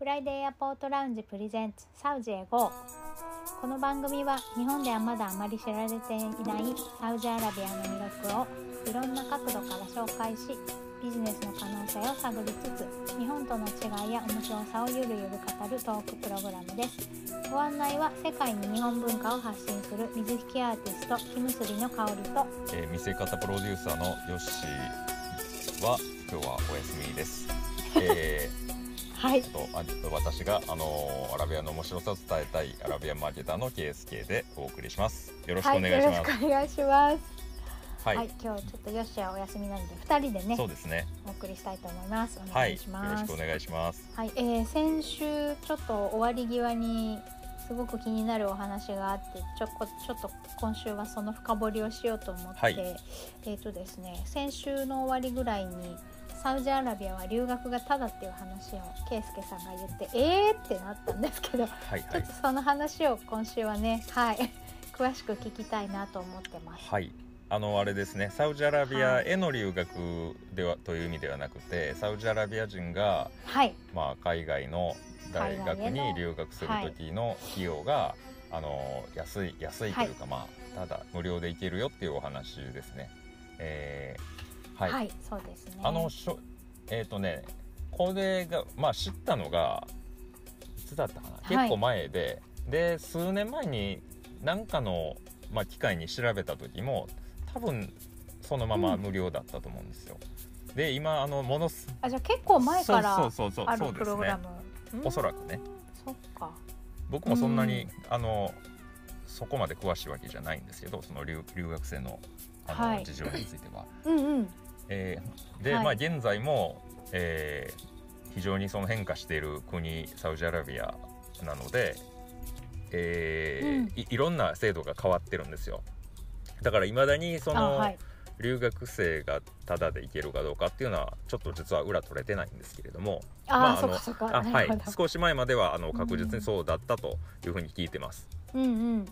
フライデーエアポートラウンジプレゼンツサウジへ GO この番組は日本ではまだあまり知られていないサウジアラビアの魅力をいろんな角度から紹介しビジネスの可能性を探りつつ日本との違いや面白さをゆるゆる語るトークプログラムですご案内は世界に日本文化を発信する水引アーティスト木結びの香りと、えー、見せ方プロデューサーのヨッシーは今日はお休みです。えーはい、と私が、あのー、アラビアの面白さを伝えたいアラビアマーケターの KSK でお送りします。よろしくお願いします。はい、よろしくお願いします。はい、はい、今日ちょっとよしはお休みなので二人でね、そうですね。お送りしたいと思います。お願いします。はい、よろしくお願いします。はい、えー、先週ちょっと終わり際にすごく気になるお話があってちょこちょっと今週はその深掘りをしようと思って、はい、えっ、ー、とですね先週の終わりぐらいにサウジアラビアは留学がただっていう話を圭介さんが言ってえーってなったんですけど、はいはい、ちょっとその話を今週はねはい。詳しく聞きたいなと思ってます。はい。あのあれですね。サウジアラビアへの留学では、はい、という意味ではなくてサウジアラビア人が、はい、まあ、海外の大学に留学する時の費用が、はい、あの安い安いというか、まあただ無料で行けるよっていうお話ですね。えーはい、はい、そうですね。あのしょえっ、ー、とねこれがまあ知ったのがいつだったかな、結構前でで数年前に何かの、まあ、機会に調べた時も多分そのまま無料だったと思うんですよ、うん、で今あのものすあじゃあ結構前からあるプログラム。おそらくね。そっか。僕もそんなに、うん、あのそこまで詳しいわけじゃないんですけどその留留学生のあの、はい、事情については。うんうんえー、で、はい、まあ現在も、えー、非常にその変化している国サウジアラビアなので、えー、うん、いいろんな制度が変わってるんですよ。だからいまだにその、はい、留学生がタダで行けるかどうかっていうのはちょっと実は裏取れてないんですけれどもあ、あのあはい。少し前まではあの確実にそうだったというふうに聞いてます。うんうん、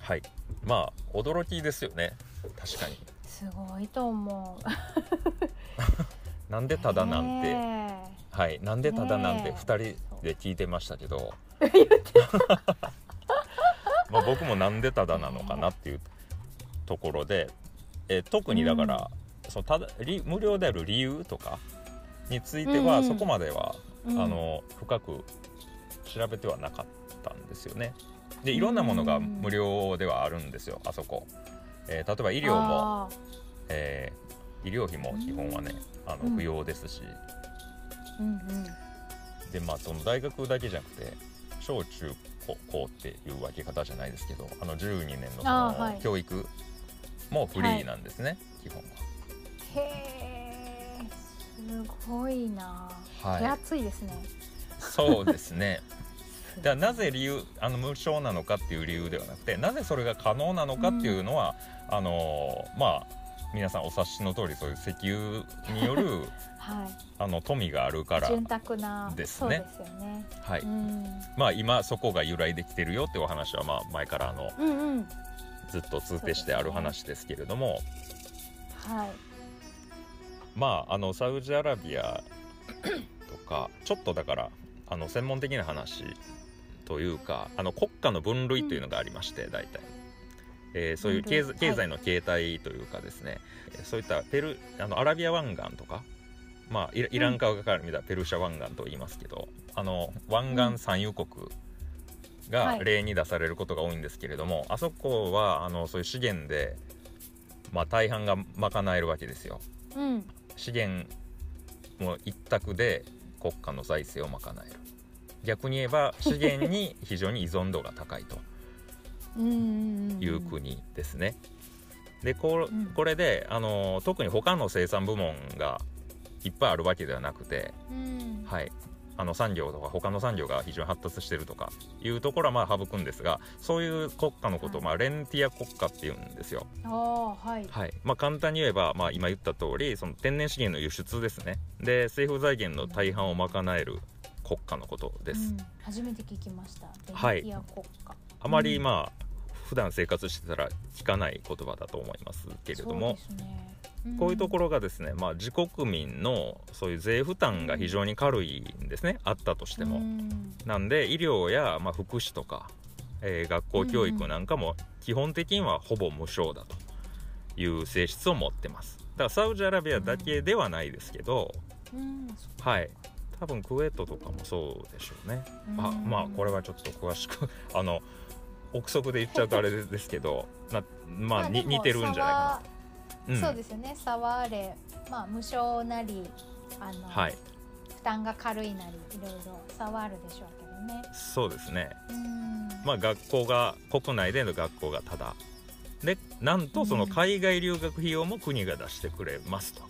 はい。まあ驚きですよね。確かに。すごいと思う。なんでただなんて。はいなんでただなんて2人で聞いてましたけど。まあ僕もなんでただなのかなっていうところで、えー、特にだから、うん、そのただ無料である理由とかについては、そこまでは、うん、あの深く調べてはなかったんですよね。でいろんなものが無料ではあるんですよあそこ。えー、例えば医療も、えー、医療費も基本はね、あの不要ですし、うんうん。でまあその大学だけじゃなくて小中高っていう分け方じゃないですけどあの12年のその教育もフリーなんですね、はい、基本は。へえすごいな、はい、手厚いですね。そうですね じゃあなぜ理由あの無償なのかっていう理由ではなくてなぜそれが可能なのかっていうのは、うん、あのまあ皆さんお察しの通りそういう石油による、はい、あの富があるからですね。ですよね。はい、うん、まあ今そこが由来できてるよっていうお話はまあ前からあの、うんうん、ずっと通底してある話ですけれども、ね、はい、まああのサウジアラビアとかちょっとだからあの専門的な話というかあの国家の分類というのがありまして、うん、大体、えー、そういう経経済の形態というかですね、はい、そういったペルあのアラビア湾岸とか、まあ、イラン側から見たらペルシャ湾岸と言いますけど、うん、あの湾岸産油国が例に出されることが多いんですけれども、はい、あそこはあのそういう資源で、まあ、大半が賄えるわけですよ。うん、資源も一択で国家の財政を賄える逆に言えば資源に非常に依存度が高いという国ですね。でここれであの特に他の生産部門がいっぱいあるわけではなくて、はい、あの産業とか他の産業が非常に発達してるとかいうところはまあ省くんですがそういう国家のことを、まあ、レンティア国家っていうんですよ。はい、はい。まあ、簡単に言えば、まあ、今言った通りそり天然資源の輸出ですね。で政府財源の大半を賄える国家のことです。うん、初めて聞きました。はい。あまりまあ、普段生活してたら聞かない言葉だと思いますけれども、ね。こういうところろがですね、まあ、自国民のそういう税負担が非常に軽いんですね、あったとしても。なんで医療や、まあ、福祉とか、えー学校教育なんかも基本的にはほぼ無償だという性質を持ってます。だからサウジアラビアだけではないですけど、はい多分クウェートとかもそうでしょうね、あまあこれはちょっと詳しく あの憶測で言っちゃうとあれですけど なまあ、に似てるんじゃないかな、な、そうですよね。差はあれまあ無償なりあの、はい。負担が軽いなりいろいろ差はあるでしょうけどね。そうですね。うん。まあ学校が国内での学校がただ。でなんとその海外留学費用も国が出してくれますと。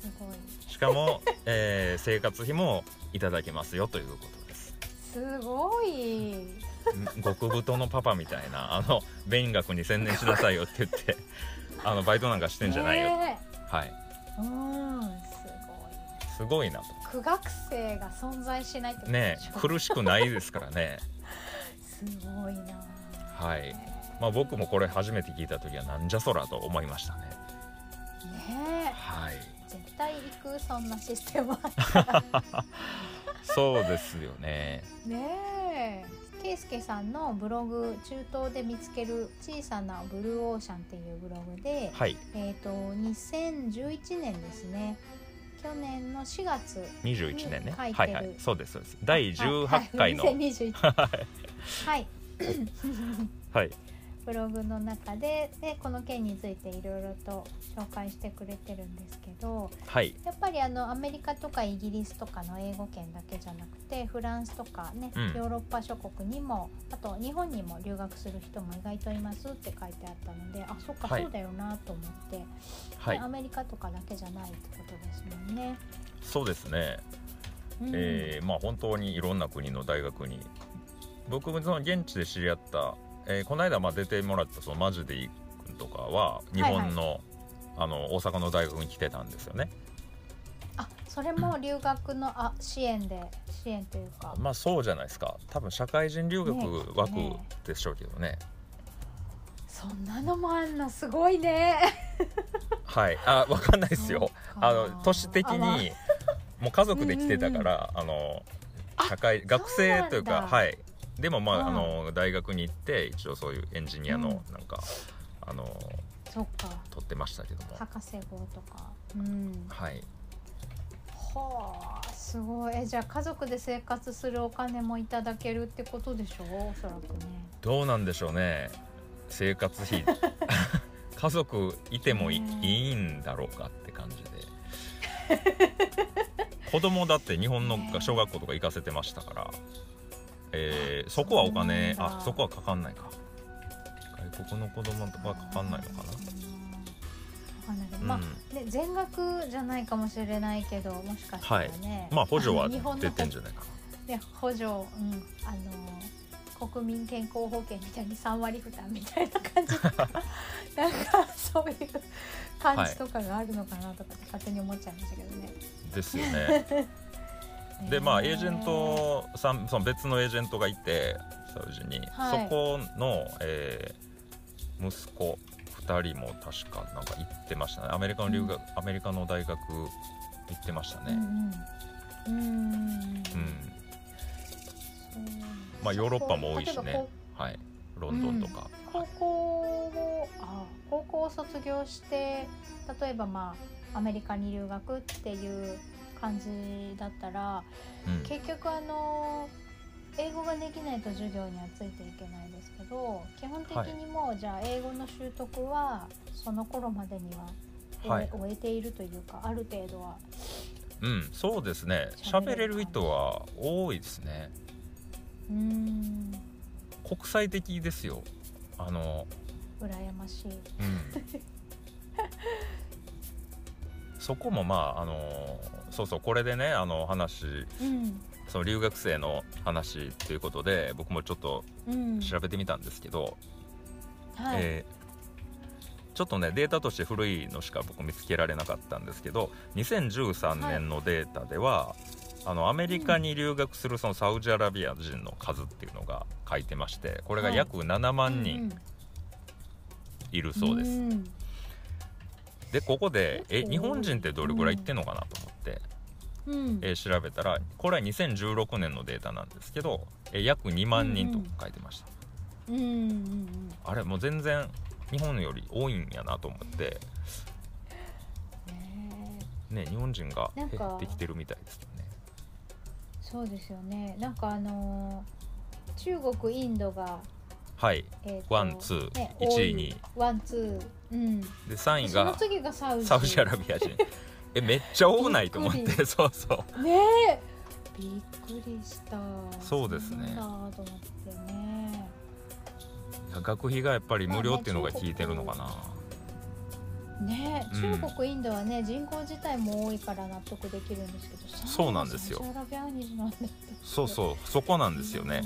すごいしかも、えー生活費もいただけますよということです。すごい。ん極太のパパみたいなあの勉学に専念しなさいよって言って あのバイトなんかしてんじゃないよ、ねはい。えうんすすごいなとごい苦学生が存在しないってことね苦しくないですからね。すごいな。はい。まあ僕もこれ初めて聞いた時はなんじゃそらと思いましたね。ねはい対行くそんなシステムあったらそうですよね。ねえ。ケイスケさんのブログ中東で見つける小さなブルーオーシャンっていうブログで、はい。えっ、と2011年ですね。去年の4月21年ね。書いてる。はいはい。そうですそうです。第はい。18回のはい。2021はい。はい ブログの中ででこの件についていろいろと紹介してくれてるんですけどはい。やっぱりあのアメリカとかイギリスとかの英語圏だけじゃなくてフランスとかね、うん。ヨーロッパ諸国にもあと日本にも留学する人も意外といますって書いてあったのであそっか、はい。そうだよなと思って、はい。でアメリカとかだけじゃないってことですもんね。そうですね。うん。えーまあ本当にいろんな国の大学に。僕もその現地で知り合った、えーこの間まあ出てもらったそのマジでいい君とかは日本の,、あの大阪の大学に来てたんですよね。あそれも留学のあ支援で支援というか、まあそうじゃないですか。多分社会人留学ね枠ねでしょうけどね。そんなのもあんの？すごいね。はい。あわかんないですよ。あの都市的にもう家族で来てたから、あの社会学生というかはいでもまあ,、うん。あの大学に行って一応そういうエンジニアのうん。なんか、あのそっか。取ってましたけども。博士号とか。うん。はい。はあすごい。えじゃあ家族で生活するお金もいただけるってことでしょ？おそらくね。どうなんでしょうね。生活費。家族いてもい,、ね。いいんだろうかって感じで。子供だって日本のね。小学校とか行かせてましたから、えーそこはお金あそこはかかんないか。外国の子供とかはかかんないのかな？いけど、な、まあ全額じゃないかもしれないけどもしかしたらね、まあ補助は出てんじゃないか。で補助、うん、あの国民健康保険みたいに3割負担みたいな感じとか なんかそういう感じとかがあるのかなとかって勝手に思っちゃいましたけどね。なですよねでまあエージェンねトさんその別のエージェントがいてサウジに、はい。そこの、えー息子2人も確かなんか行ってましたね。アメリカの留学、アメリカの大学行ってましたね、うんうん。うん。うん。まあヨーロッパも多いしね。はい。ロンドンとか、高校をあ高校を卒業して例えばまあアメリカに留学っていう感じだったらうん。結局あの英語ができないと授業にはついていけないですけど基本的にもうじゃあ英語の習得はその頃までには終え,、はい。終えているというかある程度はうん、そうですね。喋れる人は多いですね。うーん国際的ですよ。あの羨ましい。うん。そこもまああのそうそうこれでねあの話うん。その留学生の話ということで僕もちょっとうん。調べてみたんですけど、はい。えーちょっとねデータとして古いのしか僕見つけられなかったんですけど2013年のデータでは、あのアメリカに留学するそのサウジアラビア人の数っていうのが書いてましてこれが約7万人いるそうです、んん。でここでえ日本人ってどれぐらい行ってんのかなとうん。えー調べたらこれは2016年のデータなんですけど、えー約2万人と書いてました、うんうんうん。あれもう全然日本より多いんやなと思って。ねえね日本人が減ってきてるみたいですよね。そうですよね。なんかあのー中国インドが、はい。えーとワンツー。ね1位に。ワンツー。うん。で3位がサウジアラビア人えめっちゃ多ないと思っびてそうそう。ねえ。びっくりした。そうですね。ね。学費がやっぱり無料っていうのが効いてるのかな、ね中国、インドはね人口自体も多いから納得できるんですけどそうなんですよ。そうそう。そこなんですよね。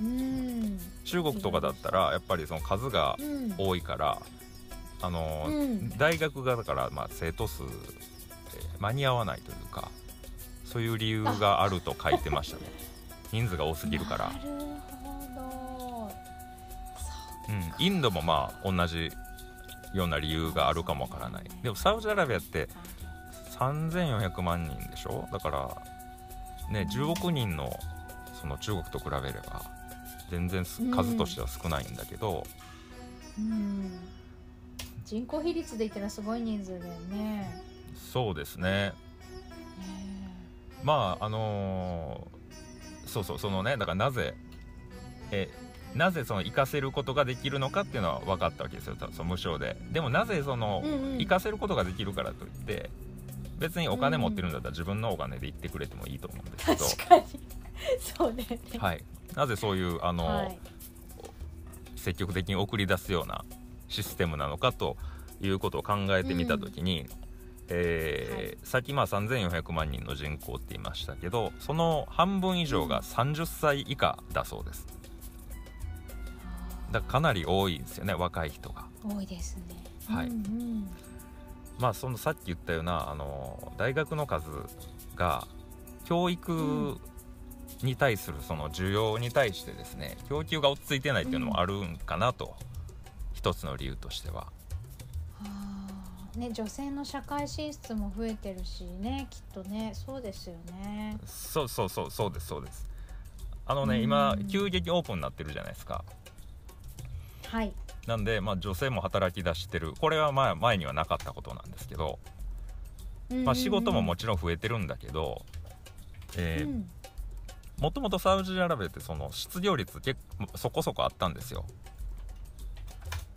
うん。中国とかだったらやっぱりその数がうん。多いからあの、うん。大学がだからまあ生徒数、えー間に合わないというかそういう理由があると書いてましたね。人数が多すぎるから。うん、インドもまあ同じような理由があるかもわからない。でもサウジアラビアって3400万人でしょ？だからね10億人のその中国と比べれば全然数としては少ないんだけど、うん人口比率で言ったらすごい人数だよね。そうですね。まああのーそうそうそのねだからなぜえなぜその行かせることができるのかっていうのは分かったわけですよ。その無償で。でもなぜその、うんうん。行かせることができるからといって別にお金持ってるんだったら自分のお金で行ってくれてもいいと思うんですけど、確かに。そうだよね。はい、なぜそういうあの、はい。積極的に送り出すようなシステムなのかということを考えてみた時に、えーさっきまあ3400万人の人口って言いましたけどその半分以上が30歳以下だそうです。だからかなり多いんですよね若い人が。多いですね。はい。うんうん。まあそのさっき言ったようなあの大学の数が教育に対するその需要に対してですね供給が落ち着いてないっていうのもあるんかなと、一つの理由としては。ね女性の社会進出も増えてるしねきっとね。そうですよね。そうそうそうそうですそうです。あのね、うん。今急激オープンになってるじゃないですか。はい。なんで、まあ、女性も働き出してる。これはまあ前にはなかったことなんですけど、まあ、仕事ももちろん増えてるんだけど、えーうん。もともとサウジアラビアってその失業率結構そこそこあったんですよ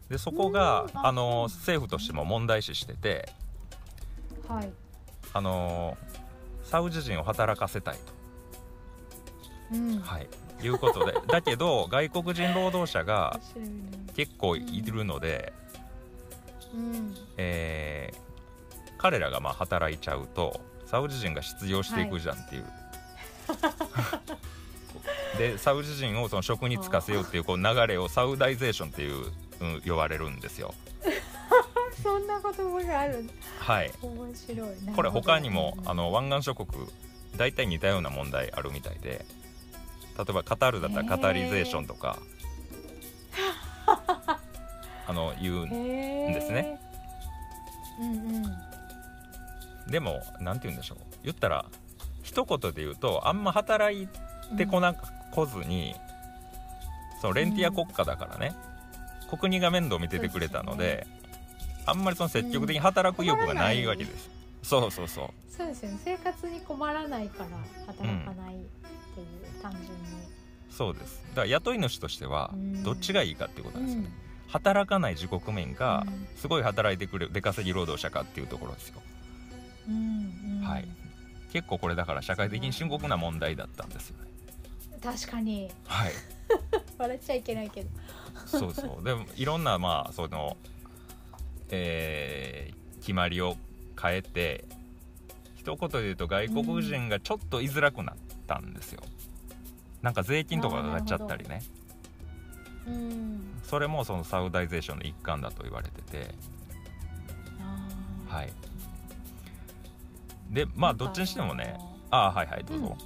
でそこがうんああの政府としても問題視しててはい。あのサウジ人を働かせたいうん。と、はい、いうことで。だけど外国人労働者が結構いるので、うん。えー彼らがまあ働いちゃうとサウジ人が失業していくじゃんっていう。でサウジ人をその職に就かせようっていうこう流れをサウダイゼーションっていう、うん、呼ばれるんですよ。そんな言葉があるはい、面白い。なこれ他にもうんあの湾岸諸国大体似たような問題あるみたいで例えばカタールだったらカタリゼーションとか、あのいうへーですね。うんうん。でもなんて言うんでしょう。言ったら一言で言うとあんま働いてこなこずに、そのレンティア国家だからね、国が面倒見ててくれたのであんまりその積極的に働く意欲がないわけです、そうそうそう。そうですよね。生活に困らないから働かないっていう、単純に。そうです。だから雇い主としてはうん。どっちがいいかっていうことなんですよね、働かない自国民か、うん。すごい働いてくれる出稼ぎ労働者かっていうところですよ。うんうん。はい。結構これだから社会的に深刻な問題だったんですよね。確かに。はい。笑っちゃいけないけどそうそう。でもいろんなまあそのえー決まりを変えて一言で言うと外国人がちょっと居づらくなったんですよ、なんか税金とかが上がっちゃったりね。うん。それもそのサウダイゼーションの一環だと言われてて。はい。でまあどっちにしてもね。あはいはいどうぞ、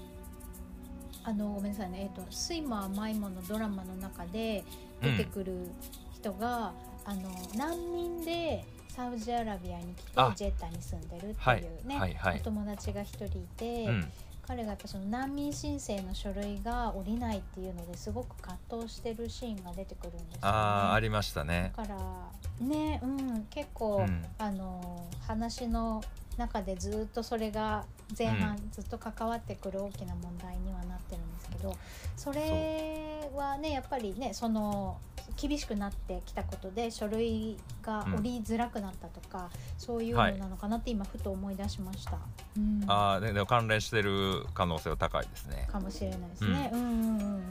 あのごめんなさいね、えーと、スイマーマイモのドラマの中で出てくる人が、うん、あの難民でサウジアラビアに来てジェッタに住んでるっていうね、はい。はい。はい、お友達が一人いて、うん、彼がやっぱその難民申請の書類が下りないっていうのですごく葛藤してるシーンが出てくるんですよ、ね、あありましたね。だからねうん結構、うん、あの話の中でずっとそれが前半ずっと関わってくる大きな問題にはなってるんですけど、それはねやっぱりねその厳しくなってきたことで書類が降りづらくなったとか、うん、そういうのなのかなって今ふと思い出しました。うん、ああでも関連してる可能性は高いですね。かもしれないですね。うん、うんうんうん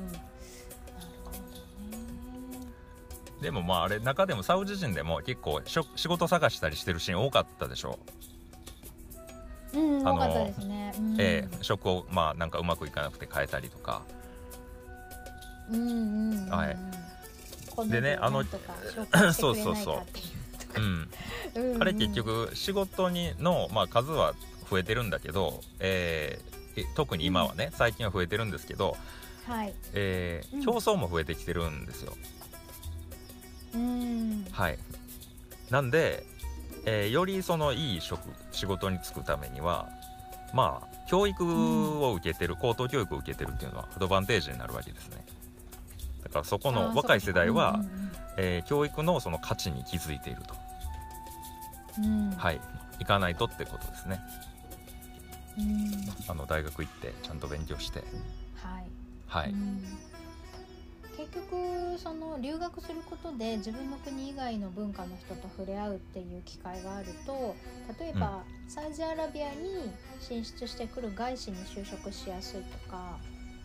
でもまああれ中でもサウジ人でも結構仕事探したりしてるシーン多かったでしょ？うん、あのですね、うん、えー、職をまあなんかうまくいかなくて変えたりとか。うんうん、うん、はい。でねあのそうそうそう。う。ん、あれ結局仕事にの、まあ、数は増えてるんだけど、えー、特に今はね、最近は増えてるんですけど、はい。えー、競争も増えてきてるんですよ。うん、はい。なんでえー、よりそのいい職仕事に就くためにはまあ教育を受けてる、うん、高等教育を受けてるっていうのはアドバンテージになるわけですね。だからそこの若い世代は、えー、教育のその価値に気づいていると、うん、はい。行かないとってことですね、うん、あの大学行ってちゃんと勉強して。はい、はい、結局その留学することで自分の国以外の文化の人と触れ合うっていう機会があると例えば、うん、サウジアラビアに進出してくる外資に就職しやすいとか、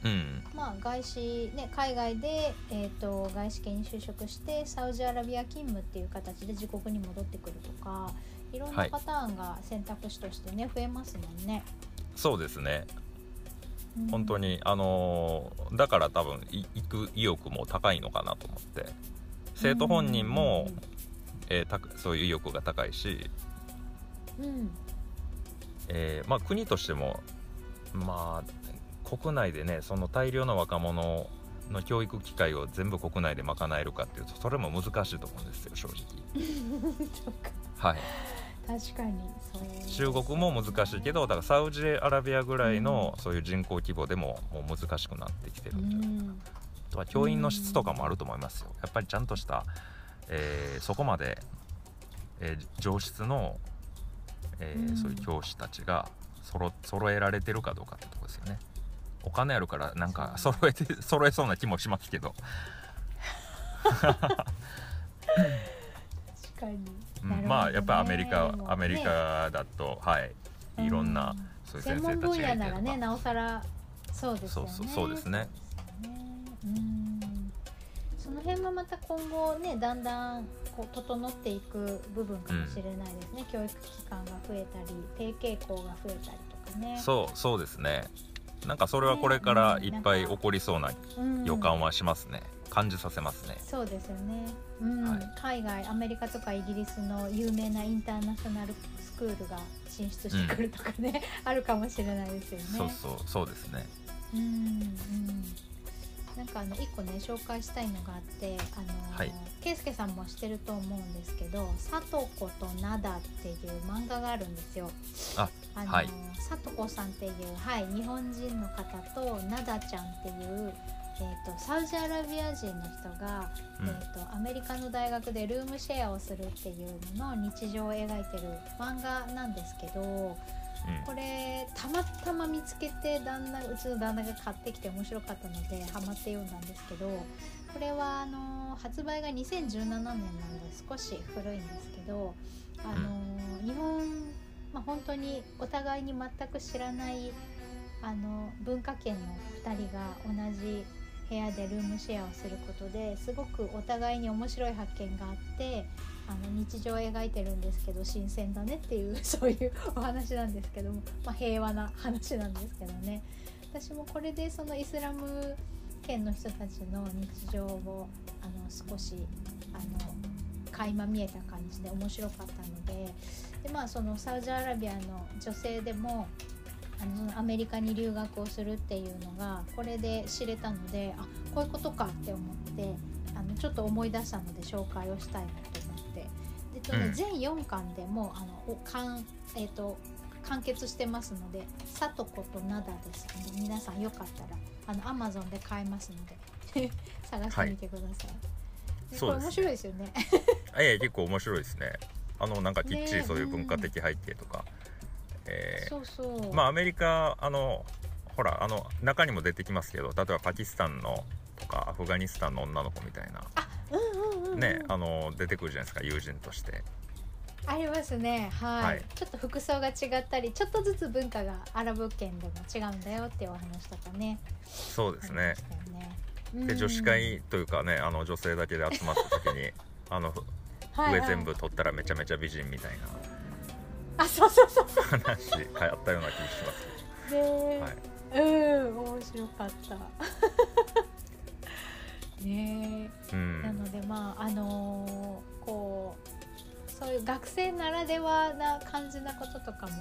うん、まあ外資、ね、海外で、えーと、外資系に就職してサウジアラビア勤務っていう形で自国に戻ってくるとかいろんなパターンが選択肢としてね、はい、増えますもんね。そうですね本当にあのー、だから多分行く意欲も高いのかなと思って。生徒本人も、えー、そういう意欲が高いし、うん。えー、まあ、国としてもまあ国内でねその大量の若者の教育機会を全部国内で賄えるかっていうとそれも難しいと思うんですよ正直。はい確かに中国も難しいけどだからサウジアラビアぐらいのそういう人口規模でももう難しくなってきてるんじゃないかな、うん、とは教員の質とかもあると思いますよ。やっぱりちゃんとした、えー、そこまで、えー、上質の、えー、そういう教師たちが揃揃えられてるかどうかってとこですよね。お金あるからなんか揃えて 揃えそうな気もしますけど。確かにね、まあやっぱアメリカ、アメリカだと、はい。いろんな、そういう先生たちがいてならねなおさらそうですよね。そうですね。うん。その辺はまた今後ねだんだんこう整っていく部分かもしれないですね、うん、教育機関が増えたり低傾向が増えたりとかね。そうそうですね。なんかそれはこれからいっぱい起こりそうな予感はしますね、感じさせますね。そうですよね、うん。はい、海外アメリカとかイギリスの有名なインターナショナルスクールが進出してくるとかね、うん、あるかもしれないですよね。そうそうそうですね。うんうんなんかあの一個ね紹介したいのがあってあの、はい、圭介さんもしてると思うんですけど「さとことなだ」っていう漫画があるんですよ。ああの、はい、さとこさんっていう、はい、日本人の方となだちゃんっていうえーと、サウジアラビア人の人が、うん、えーと、アメリカの大学でルームシェアをするっていうのの日常を描いてる漫画なんですけど、うん、これたまたま見つけて旦那うちの旦那が買ってきて面白かったのでハマって読んだんですけどこれはあの発売が2017年なので少し古いんですけどあの、うん、日本、まあ、本当にお互いに全く知らないあの文化圏の2人が同じ部屋でルームシェアをすることですごくお互いに面白い発見があってあの日常を描いてるんですけど新鮮だねっていう そういうお話なんですけども、まあ、平和な話なんですけどね。私もこれでそのイスラム圏の人たちの日常をあの少しあの垣間見えた感じで面白かったのでで、まあ、そのサウジアラビアの女性でもああのそのアメリカに留学をするっていうのがこれで知れたのであこういうことかって思ってあのちょっと思い出したので紹介をしたいなと思って。で、えっと全4巻でもあのおかん、えっと完結してますので「さとことなだ」ですので皆さんよかったらあのアマゾンで買えますので 探してみてください。でそうですね。これ面白いですよね。ええ結構面白いですね。あのなんかきっちりそういう文化的背景とか、えーそうそう。まあアメリカあのほらあの中にも出てきますけど例えばパキスタンのとかアフガニスタンの女の子みたいな。うんうんうんうん、ねあの出てくるじゃないですか友人として。ありますね。はい、はい。ちょっと服装が違ったりちょっとずつ文化がアラブ圏でも違うんだよっていうお話とかね。そうですね。ね。で女子会というかねあの女性だけで集まった時にあの はいはい。上全部取ったらめちゃめちゃ美人みたいあそうそうそうそな話流行ったような気がしますうね、はい。うん面白かった。ねうえなのんでまああのーこうそういう学生ならではな感じなこととかも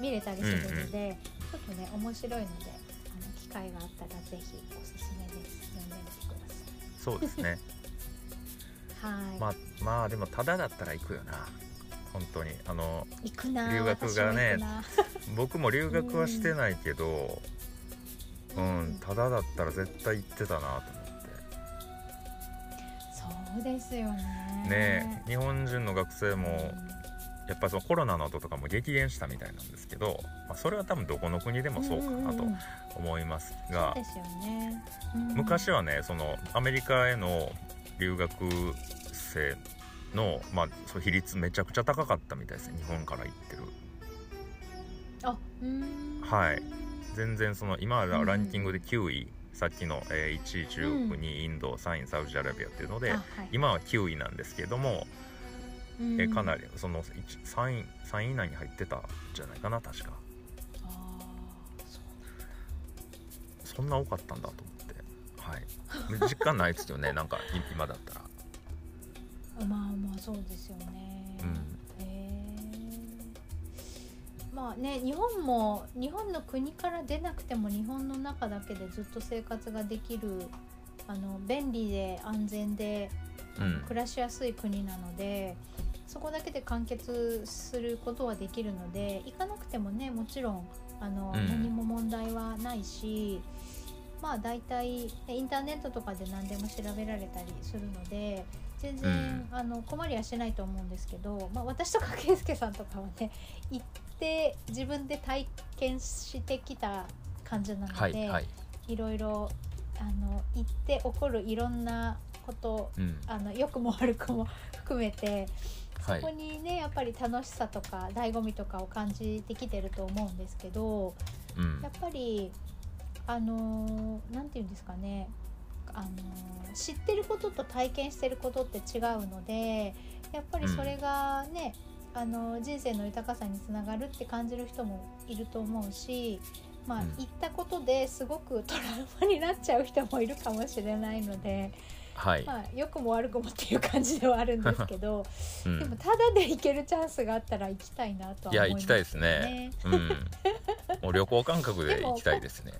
見れたりするので、ちょっとね面白いのであの機会があったらぜひおすすめです読んでみてくだそうですね。さ いはい、まあまあでもただだったら行くよな本当に。あの行くな留学がね 僕も留学はしてないけどくなうん、ただだったら絶対行ってたなと思っそうですよね。てねえ日本人の学生もやっぱそのコロナの後とかも激減したみたいなんですけど、まあ、それは多分どこの国でもそうかなとんんん。思いますが。昔はねそのアメリカへの留学生の、まあ、そう比率めちゃくちゃ高かったみたいですね。日本から行ってる。あうーん。はい。全然その今はうん。ランキングで9位、さっきの、えー1位中国、2位インド3位サウジアラビアっていうのであはい。今は9位なんですけども、うん。えーかなりその1 3位3位以内に入ってたんじゃないかな確か。そうそんな多かったんだと思って。はい。で実感ないですよね。なんかい今だったらまあまあそうですよね。うん。へえまあね日本も日本の国から出なくても日本の中だけでずっと生活ができるあの便利で安全でうん。暮らしやすい国なのでそこだけで完結することはできるので行かなくてもねもちろんあの、うん。何も問題はないしまあ大体ねインターネットとかで何でも調べられたりするので全然、あの困りはしないと思うんですけど、まあ、私とか圭介さんとかはね 行って自分で体験してきた感じなので、はいはい。いろいろあの行って起こるいろんなことうん。あの良くも悪くも 含めてそはい。こにねやっぱり楽しさとか醍醐味とかを感じてきてると思うんですけどうん。やっぱりあのーなんて言うんですかねあのー知ってることと体験してることって違うのでやっぱりそれがね、あの人生の豊かさにつながるって感じる人もいると思うし、まあうん行ったことですごくトラウマになっちゃう人もいるかもしれないので、はい、まあ良くも悪くもっていう感じではあるんですけど、うんでもただで行けるチャンスがあったら行きたいなとはい思いますや行きたいですね。うん。もう旅行感覚で行きたいですね。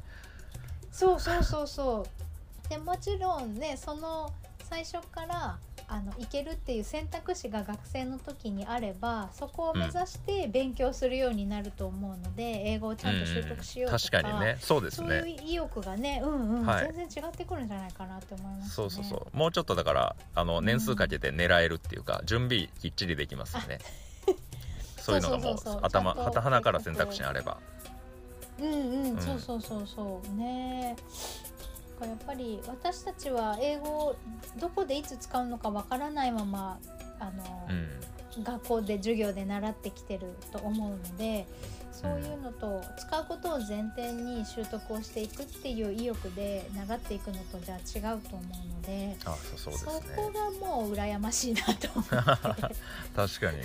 そうそうそうそうでもちろんねその最初からあの行けるっていう選択肢が学生の時にあればそこを目指して勉強するようになると思うので、英語をちゃんと習得しようとか、確かにね、そうですそういうね。意欲がねうんうん、はい全然違ってくるんじゃないかなって思いますね。そうそうそう。もうちょっとだからあの年数かけて狙えるっていうか、準備きっちりできますよね。そういうのがもそう頭はたはなから選択肢にあれば。うんうん、うんそうそうそうそうねだからやっぱり私たちは英語をどこでいつ使うのかわからないままあの、うん。学校で授業で習ってきてると思うのでそういうのと使うことを前提に習得をしていくっていう意欲で習っていくのとじゃあ違うと思うのであ、そうそうですそね。こがもう羨ましいなと思って 確かに。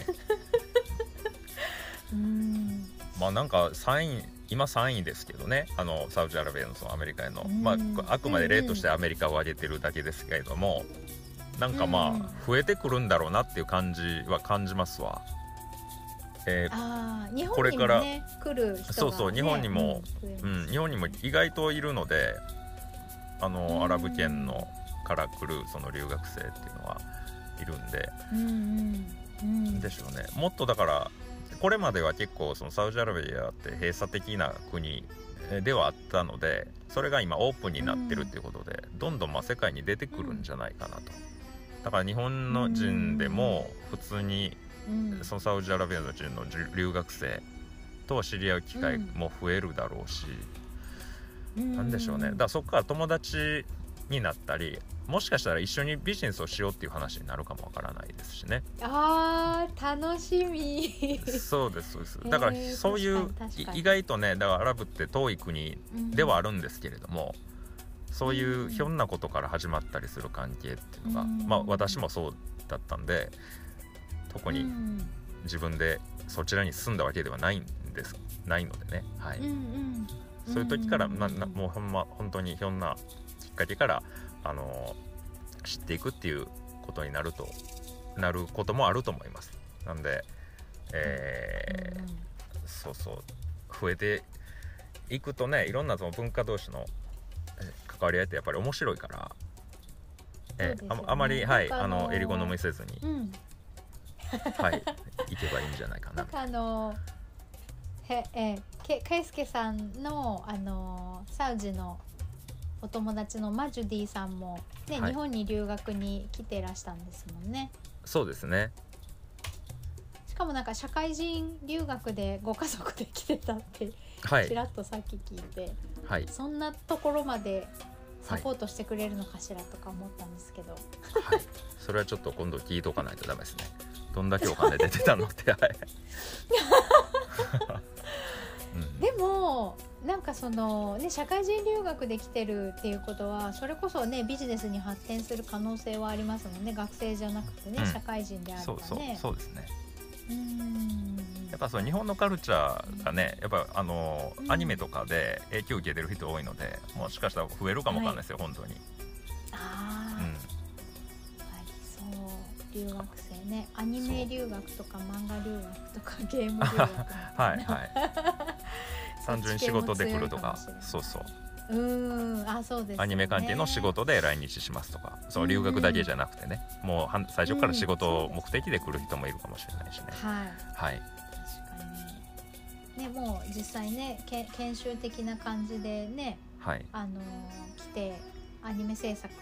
うんまあなんか3位今3位ですけどねあのサウジアラビアのそのアメリカへの、うん。まあ、あくまで例としてアメリカを挙げてるだけですけれども、なんかまうん。あ増えてくるんだろうなっていう感じは感じますわ。えーああ日こ本にもれからね来る人が、ね、そうそう日本にもうんうん、日本にも意外といるのであうん。のアラブ圏のから来るその留学生っていうのはいるんで。うんうんうん。でしょうね。もっとだからこれまでは結構そのサウジアラビアって閉鎖的な国えーではあったのでそれが今オープンになってるっていうことで、どんどんまあ世界に出てくるんじゃないかなと。だから日本の人でも普通にうん。そのサウジアラビアの人の留学生と知り合う機会も増えるだろうし、なんでしょうね。だからそこから友達になったりもしかしたら一緒にビジネスをしようっていう話になるかもわからないですしね。あー楽しみ。そうですそうです。だからそういう意外とねだからアラブって遠い国ではあるるんですけれども、そういうひょんなことから始まったりする関係っていうのが、うんまあ私もそうだったんで特に自分でそちらに住んだわけではないんですないのでね、はい。うんうん。そういう時から、うんまなもうほんま本当にひょんなかけからあの知っていくっていうことになるとなることもあると思います。なんで、えーそうそう。増えていくとねいろんなその文化同士のえ関わり合いってやっぱり面白いから、えそうですよね。ああまりはいあのの襟好みせずに、うん。うんはい行けばいいんじゃないかな。あのへえけけいすけさんのあのサウジのお友達のマジュディさんも、ねはい。日本に留学に来てらしたんですもんね。そうですね。しかもなんか社会人留学でご家族で来てたってはい。ちらっとさっき聞いて、はい。そんなところまでサポートしてくれるのかしらとか思ったんですけど、はい。それはちょっと今度聞いとかないとダメですね。どんだけお金出てたのって。はい。うん。でもなんかそのね社会人留学で来てるっていうことはそれこそねビジネスに発展する可能性はありますもんね。学生じゃなくてね、うん。社会人であればそうそう。ねそうですね。うーん。やっぱそう日本のカルチャーがねやっぱあのうん。アニメとかで影響を受けてる人多いのでもしかしたら増えるかもわかんないですよ、本当に。ああ、うん。はい、そう。留学生ね。アニメ留学とか漫画留学とかゲーム留学みたいな。は いはい。単純に仕事で来るとか。そうそううーん。あそうですよね。アニメ関係の仕事で来日しますとか。そう留学だけじゃなくてね。もうはん最初から仕事を目的で来る人もいるかもしれないしね。はい。はい。確かにね。もう実際ねけ研修的な感じでねはい。あのー来てアニメ制作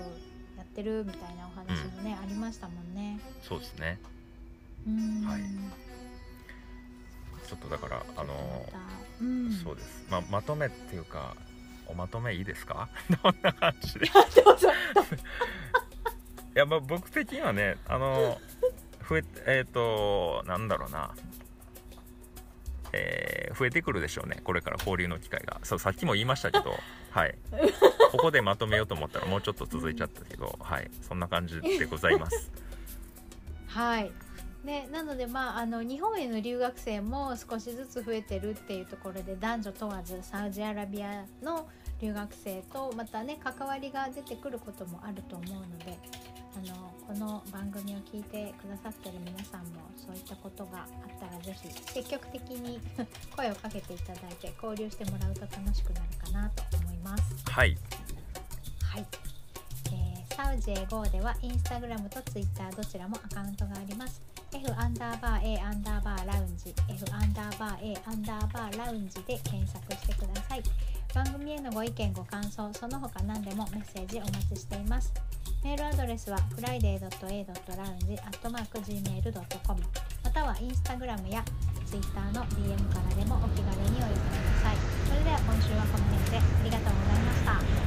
やってるみたいなお話もね、ありましたもんね。そうですね。うーん。はい。ちょっとだからあのうん。そうです、まあ、まとめっていうかおまとめいいですか？どんな感じで。いや まあ僕的にはねあの増ええっ、となんだろうな。えー増えてくるでしょうねこれから交流の機会が。そうさっきも言いましたけど はい。ここでまとめようと思ったらもうちょっと続いちゃったけどはい。そんな感じでございます。はいね、なので、まあ、あの日本への留学生も少しずつ増えてるっていうところで男女問わずサウジアラビアの留学生とまたね関わりが出てくることもあると思うのであのこの番組を聞いてくださってる皆さんもそういったことがあったらぜひ積極的に 声をかけていただいて交流してもらうと楽しくなるかなと思います。はいはい、えーサウジエゴーではインスタグラムとツイッターどちらもアカウントがあります。F アンダーバー A アンダーバーラウンジ F アンダーバー A アンダーバーラウンジで検索してください。番組へのご意見ご感想その他何でもメッセージお待ちしています。メールアドレスは friday.a.lounge.gmail.com またはインスタグラムやツイッターの DM からでもお気軽にお寄せください。それでは今週はこの辺でありがとうございました。